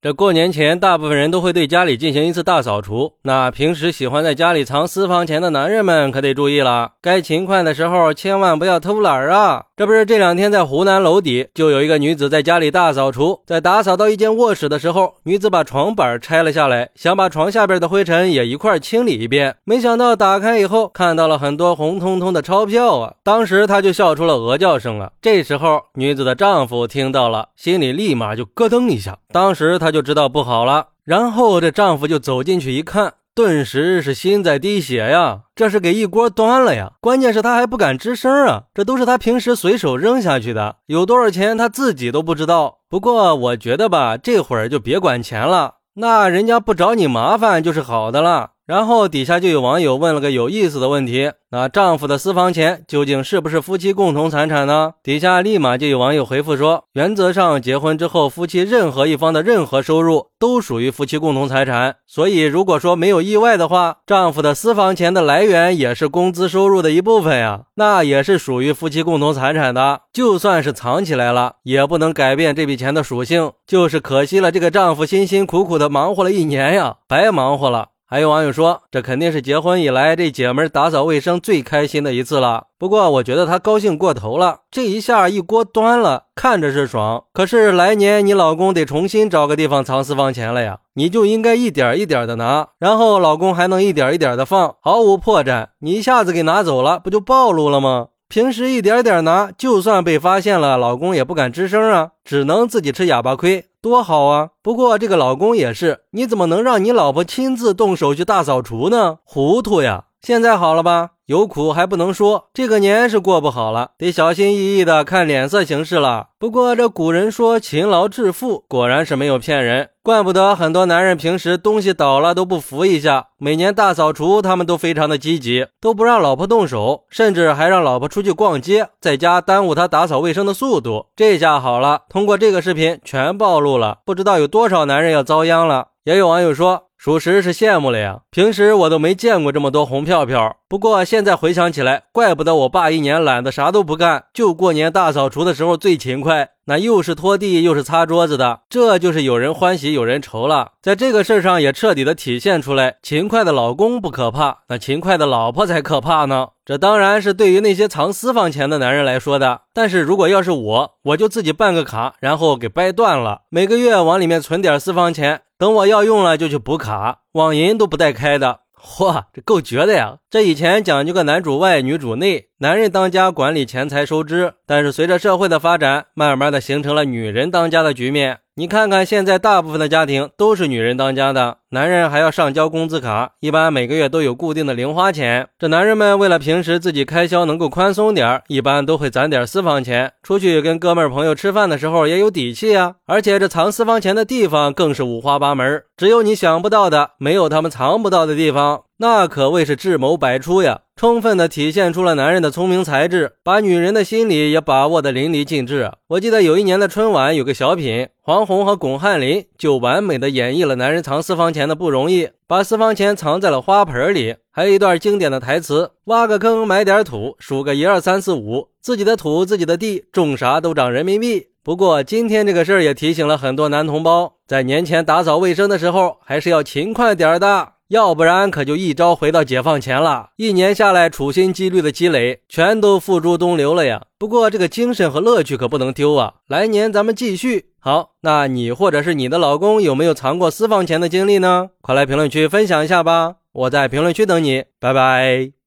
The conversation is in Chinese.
这过年前，大部分人都会对家里进行一次大扫除。那平时喜欢在家里藏私房钱的男人们可得注意了，该勤快的时候千万不要偷懒啊！这不是这两天在湖南娄底就有一个女子在家里大扫除，在打扫到一间卧室的时候，女子把床板拆了下来，想把床下边的灰尘也一块清理一遍，没想到打开以后看到了很多红彤彤的钞票啊！当时她就笑出了鹅叫声了。这时候女子的丈夫听到了，心里立马就咯噔一下，当时他。她就知道不好了，然后这丈夫就走进去一看，顿时是心在滴血呀！这是给一锅端了呀！关键是他还不敢吱声啊！这都是他平时随手扔下去的，有多少钱他自己都不知道。不过我觉得吧，这会儿就别管钱了，那人家不找你麻烦就是好的了。然后底下就有网友问了个有意思的问题：那丈夫的私房钱究竟是不是夫妻共同财产呢？底下立马就有网友回复说，原则上结婚之后，夫妻任何一方的任何收入都属于夫妻共同财产。所以如果说没有意外的话，丈夫的私房钱的来源也是工资收入的一部分呀，那也是属于夫妻共同财产的。就算是藏起来了，也不能改变这笔钱的属性，就是可惜了这个丈夫辛辛苦苦的忙活了一年呀，白忙活了。还有网友说，这肯定是结婚以来这姐们打扫卫生最开心的一次了。不过我觉得她高兴过头了，这一下一锅端了，看着是爽，可是来年你老公得重新找个地方藏私房钱了呀，你就应该一点一点的拿，然后老公还能一点一点的放，毫无破绽。你一下子给拿走了，不就暴露了吗？平时一点点拿，就算被发现了，老公也不敢吱声啊，只能自己吃哑巴亏。多好啊！不过这个老公也是，你怎么能让你老婆亲自动手去大扫除呢？糊涂呀！现在好了吧？有苦还不能说，这个年是过不好了，得小心翼翼的看脸色行事了。不过这古人说勤劳致富，果然是没有骗人，怪不得很多男人平时东西倒了都不扶一下，每年大扫除他们都非常的积极，都不让老婆动手，甚至还让老婆出去逛街，在家耽误他打扫卫生的速度。这下好了，通过这个视频全暴露了，不知道有多少男人要遭殃了。也有网友说。属实是羡慕了呀！平时我都没见过这么多红票票。不过现在回想起来，怪不得我爸一年懒得啥都不干，就过年大扫除的时候最勤快。那又是拖地又是擦桌子的，这就是有人欢喜有人愁了。在这个事儿上也彻底的体现出来，勤快的老公不可怕，那勤快的老婆才可怕呢。这当然是对于那些藏私房钱的男人来说的。但是如果要是我，我就自己办个卡，然后给掰断了，每个月往里面存点私房钱。等我要用了就去补卡，网银都不带开的。嚯，这够绝的呀！这以前讲究个男主外女主内，男人当家管理钱财收支，但是随着社会的发展，慢慢的形成了女人当家的局面。你看看现在大部分的家庭都是女人当家的，男人还要上交工资卡，一般每个月都有固定的零花钱。这男人们为了平时自己开销能够宽松点一般都会攒点私房钱，出去跟哥们朋友吃饭的时候也有底气啊。而且这藏私房钱的地方更是五花八门，只有你想不到的，没有他们藏不到的地方。那可谓是智谋百出呀，充分的体现出了男人的聪明才智，把女人的心理也把握的淋漓尽致。我记得有一年的春晚，有个小品，黄宏和巩汉林就完美的演绎了男人藏私房钱钱的不容易，把私房钱藏在了花盆里。还有一段经典的台词：挖个坑，埋点土，数个一二三四五，自己的土，自己的地，种啥都长人民币。不过今天这个事儿也提醒了很多男同胞，在年前打扫卫生的时候，还是要勤快点的。要不然可就一朝回到解放前了，一年下来处心积虑的积累，全都付诸东流了呀。不过这个精神和乐趣可不能丢啊！来年咱们继续。好，那你或者是你的老公有没有藏过私房钱的经历呢？快来评论区分享一下吧，我在评论区等你，拜拜。